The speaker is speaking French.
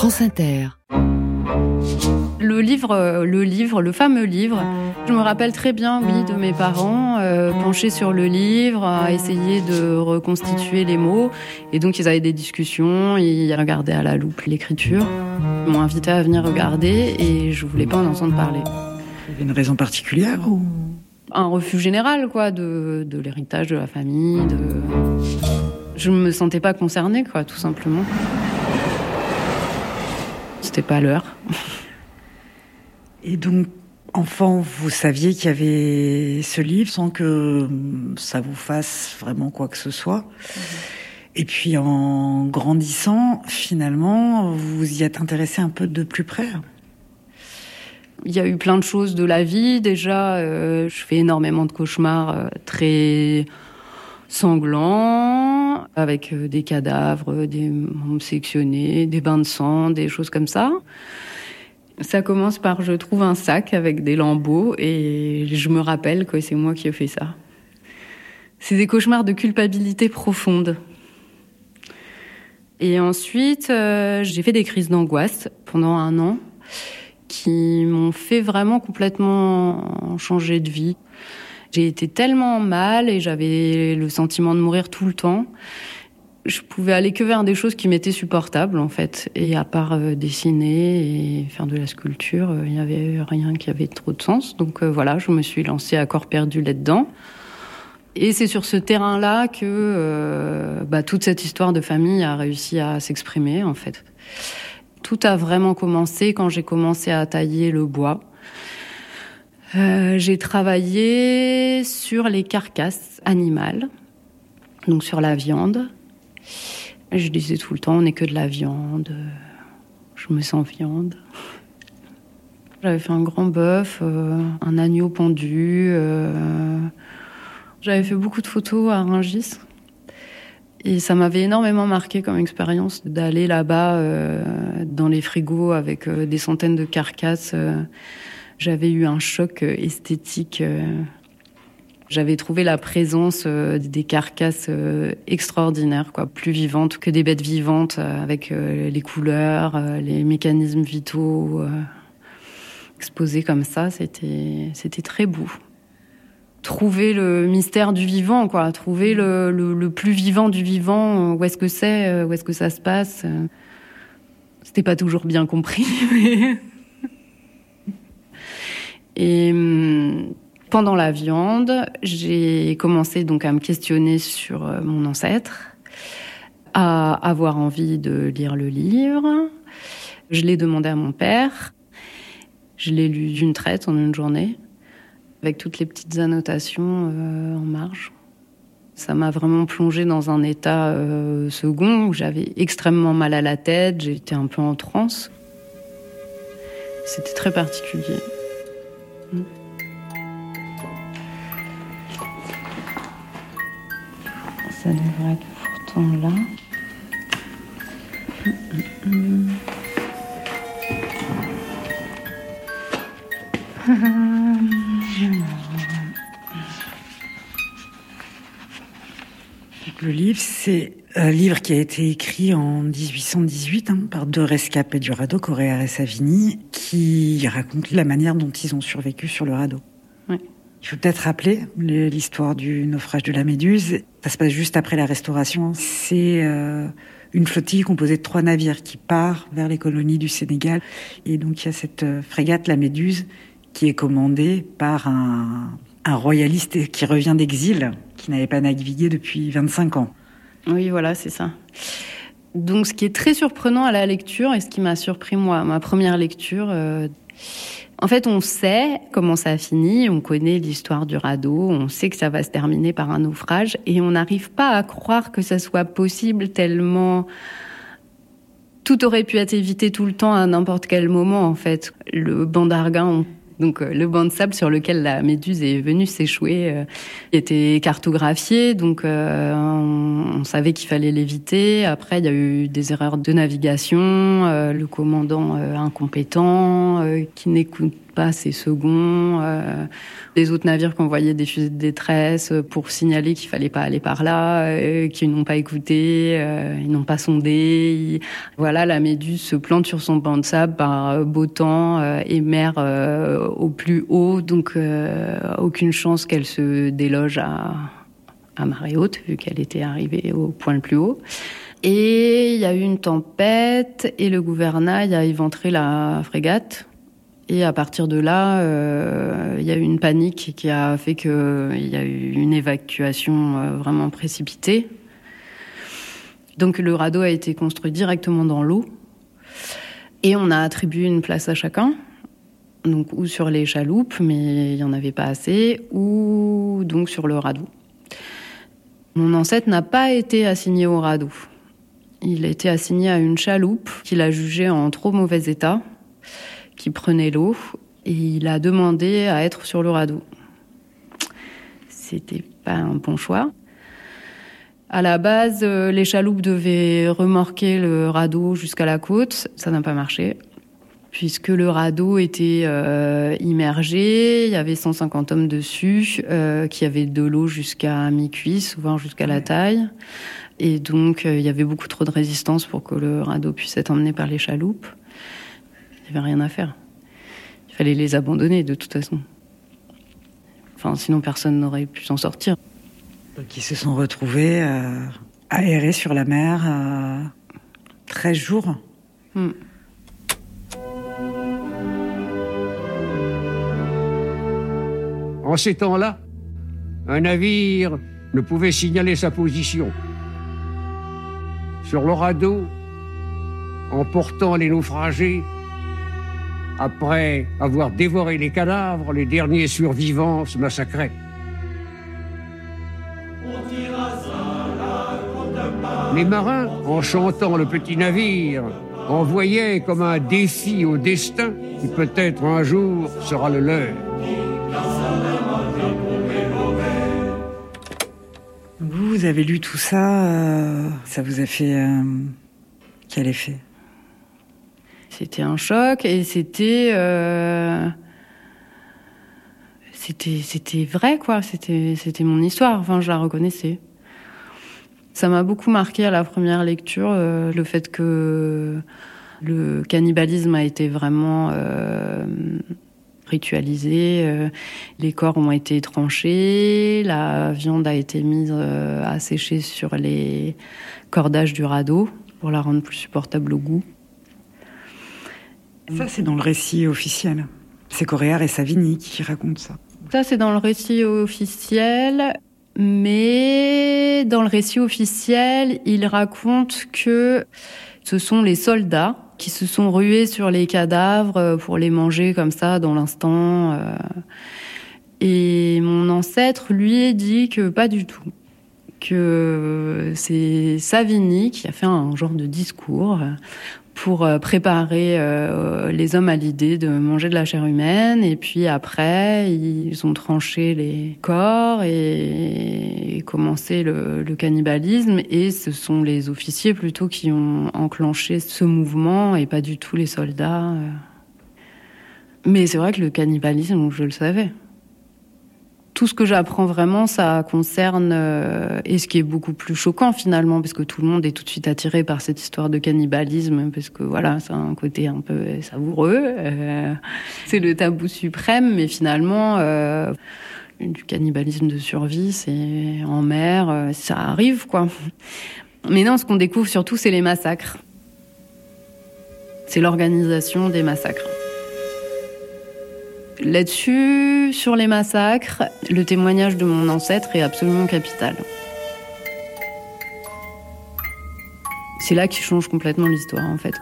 France Inter. Le livre, euh, le livre, le fameux livre. Je me rappelle très bien, oui, de mes parents euh, penchés sur le livre, à essayer de reconstituer les mots. Et donc, ils avaient des discussions, ils regardaient à la loupe l'écriture. Ils m'ont invité à venir regarder et je voulais pas en entendre parler. Il y avait une raison particulière ou? Un refus général, quoi, de, de l'héritage de la famille. De... Je me sentais pas concernée, quoi, tout simplement. C'était pas l'heure. Et donc, enfant, vous saviez qu'il y avait ce livre sans que ça vous fasse vraiment quoi que ce soit. Et puis, en grandissant, finalement, vous vous y êtes intéressé un peu de plus près. Il y a eu plein de choses de la vie. Déjà, euh, je fais énormément de cauchemars euh, très sanglants, avec euh, des cadavres, des membres sectionnés, des bains de sang, des choses comme ça. Ça commence par je trouve un sac avec des lambeaux et je me rappelle que c'est moi qui ai fait ça. C'est des cauchemars de culpabilité profonde. Et ensuite, euh, j'ai fait des crises d'angoisse pendant un an qui m'ont fait vraiment complètement changer de vie. J'ai été tellement mal et j'avais le sentiment de mourir tout le temps. Je pouvais aller que vers des choses qui m'étaient supportables en fait. Et à part euh, dessiner et faire de la sculpture, euh, il n'y avait rien qui avait trop de sens. Donc euh, voilà, je me suis lancée à corps perdu là-dedans. Et c'est sur ce terrain-là que bah, toute cette histoire de famille a réussi à s'exprimer en fait. Tout a vraiment commencé quand j'ai commencé à tailler le bois. Euh, j'ai travaillé sur les carcasses animales, donc sur la viande. Je disais tout le temps, on n'est que de la viande. Je me sens viande. J'avais fait un grand bœuf, euh, un agneau pendu. euh, J'avais fait beaucoup de photos à Rungis. Et ça m'avait énormément marqué comme expérience d'aller là-bas dans les frigos avec des centaines de carcasses. J'avais eu un choc euh, esthétique. euh. J'avais trouvé la présence euh, des carcasses extraordinaires, quoi, plus vivantes que des bêtes vivantes, avec les couleurs, les mécanismes vitaux exposés comme ça. C'était, c'était très beau. Trouver le mystère du vivant, quoi, trouver le, le, plus vivant du vivant. Où est-ce que c'est, où est-ce que ça se passe. C'était pas toujours bien compris, mais. Et hum, pendant la viande, j'ai commencé donc à me questionner sur euh, mon ancêtre, à avoir envie de lire le livre. Je l'ai demandé à mon père. Je l'ai lu d'une traite en une journée, avec toutes les petites annotations euh, en marge. Ça m'a vraiment plongé dans un état euh, second où j'avais extrêmement mal à la tête, j'étais un peu en transe. C'était très particulier. Ça devrait être pourtant là. Le livre, c'est un livre qui a été écrit en 1818 hein, par deux rescapés du radeau, Correa et Savini, qui racontent la manière dont ils ont survécu sur le radeau. Il faut peut-être rappeler le- l'histoire du naufrage de la Méduse. Ça se passe juste après la Restauration. C'est euh, une flottille composée de trois navires qui part vers les colonies du Sénégal. Et donc il y a cette euh, frégate, la Méduse, qui est commandée par un, un royaliste qui revient d'exil, qui n'avait pas navigué depuis 25 ans. Oui, voilà, c'est ça. Donc, ce qui est très surprenant à la lecture et ce qui m'a surpris moi, ma première lecture, euh, en fait, on sait comment ça a fini, on connaît l'histoire du radeau, on sait que ça va se terminer par un naufrage et on n'arrive pas à croire que ça soit possible tellement tout aurait pu être évité tout le temps à n'importe quel moment en fait. Le banc d'Arguin, on- donc euh, le banc de sable sur lequel la méduse est venue s'échouer, euh, était cartographié, donc euh, on, savait qu'il fallait l'éviter. Après, il y a eu des erreurs de navigation, le commandant incompétent, qui n'écoute pas ses seconds. Euh, les autres navires qui envoyaient des fusées de détresse pour signaler qu'il fallait pas aller par là, euh, qu'ils n'ont pas écouté, euh, ils n'ont pas sondé. Voilà, la Méduse se plante sur son banc de sable par beau temps et mer au plus haut, donc aucune chance qu'elle se déloge à, à marée haute vu qu'elle était arrivée au point le plus haut. Et il y a eu une tempête et le gouvernail a éventré la frégate. Et à partir de là, euh, il y a eu une panique qui a fait qu'il y a eu une évacuation euh, vraiment précipitée. Donc le radeau a été construit directement dans l'eau. Et on a attribué une place à chacun. Donc ou sur les chaloupes, mais il n'y en avait pas assez, ou donc sur le radeau. Mon ancêtre n'a pas été assigné au radeau. Il a été assigné à une chaloupe qu'il a jugée en trop mauvais état, qui prenait l'eau, et il a demandé à être sur le radeau. C'était pas un bon choix. À la base, euh, les chaloupes devaient remorquer le radeau jusqu'à la côte. Ça n'a pas marché, puisque le radeau était euh, immergé. Il y avait 150 hommes dessus, euh, qui avaient de l'eau jusqu'à mi-cuisse, souvent jusqu'à la taille. Et donc, euh, il y avait beaucoup trop de résistance pour que le radeau puisse être emmené par les chaloupes. Il n'y avait rien à faire. Il fallait les abandonner de toute façon. Enfin, sinon personne n'aurait pu s'en sortir. Donc ils se sont retrouvés euh, aérés sur la mer euh, 13 jours. Hmm. En ces temps-là, un navire ne pouvait signaler sa position sur le radeau, emportant les naufragés. Après avoir dévoré les cadavres, les derniers survivants se massacraient. Les marins, en chantant le petit navire, envoyaient comme un défi au destin qui peut-être un jour sera le leur. vous avez lu tout ça, euh, ça vous a fait euh, quel effet? C'était un choc et c'était euh, c'était vrai quoi. C'était mon histoire. Enfin, je la reconnaissais. Ça m'a beaucoup marqué à la première lecture le fait que le cannibalisme a été vraiment ritualisé. Euh, les corps ont été tranchés, la viande a été mise euh, à sécher sur les cordages du radeau pour la rendre plus supportable au goût. Ça, c'est dans le récit officiel. C'est Coréard et Savini qui racontent ça. Ça, c'est dans le récit officiel. Mais dans le récit officiel, il raconte que ce sont les soldats qui se sont rués sur les cadavres euh, pour les manger comme ça dans l'instant. Euh. Et mon ancêtre, lui, dit que pas du tout. Que c'est Savigny qui a fait un genre de discours pour euh, préparer euh, les hommes à l'idée de manger de la chair humaine. Et puis après, ils ont tranché les corps et, commencé le, le, cannibalisme. Et ce sont les officiers plutôt qui ont enclenché ce mouvement et pas du tout les soldats. Mais c'est vrai que le cannibalisme, je le savais tout ce que j'apprends vraiment, ça concerne, euh, et ce qui est beaucoup plus choquant finalement, parce que tout le monde est tout de suite attiré par cette histoire de cannibalisme, parce que voilà, c'est un côté un peu savoureux, euh, c'est le tabou suprême, mais finalement, euh, du cannibalisme de survie, c'est en mer, ça arrive quoi. Mais non, ce qu'on découvre surtout, c'est les massacres. C'est l'organisation des massacres. Là-dessus, sur les massacres, le témoignage de mon ancêtre est absolument capital. C'est là qu'il change complètement l'histoire en fait.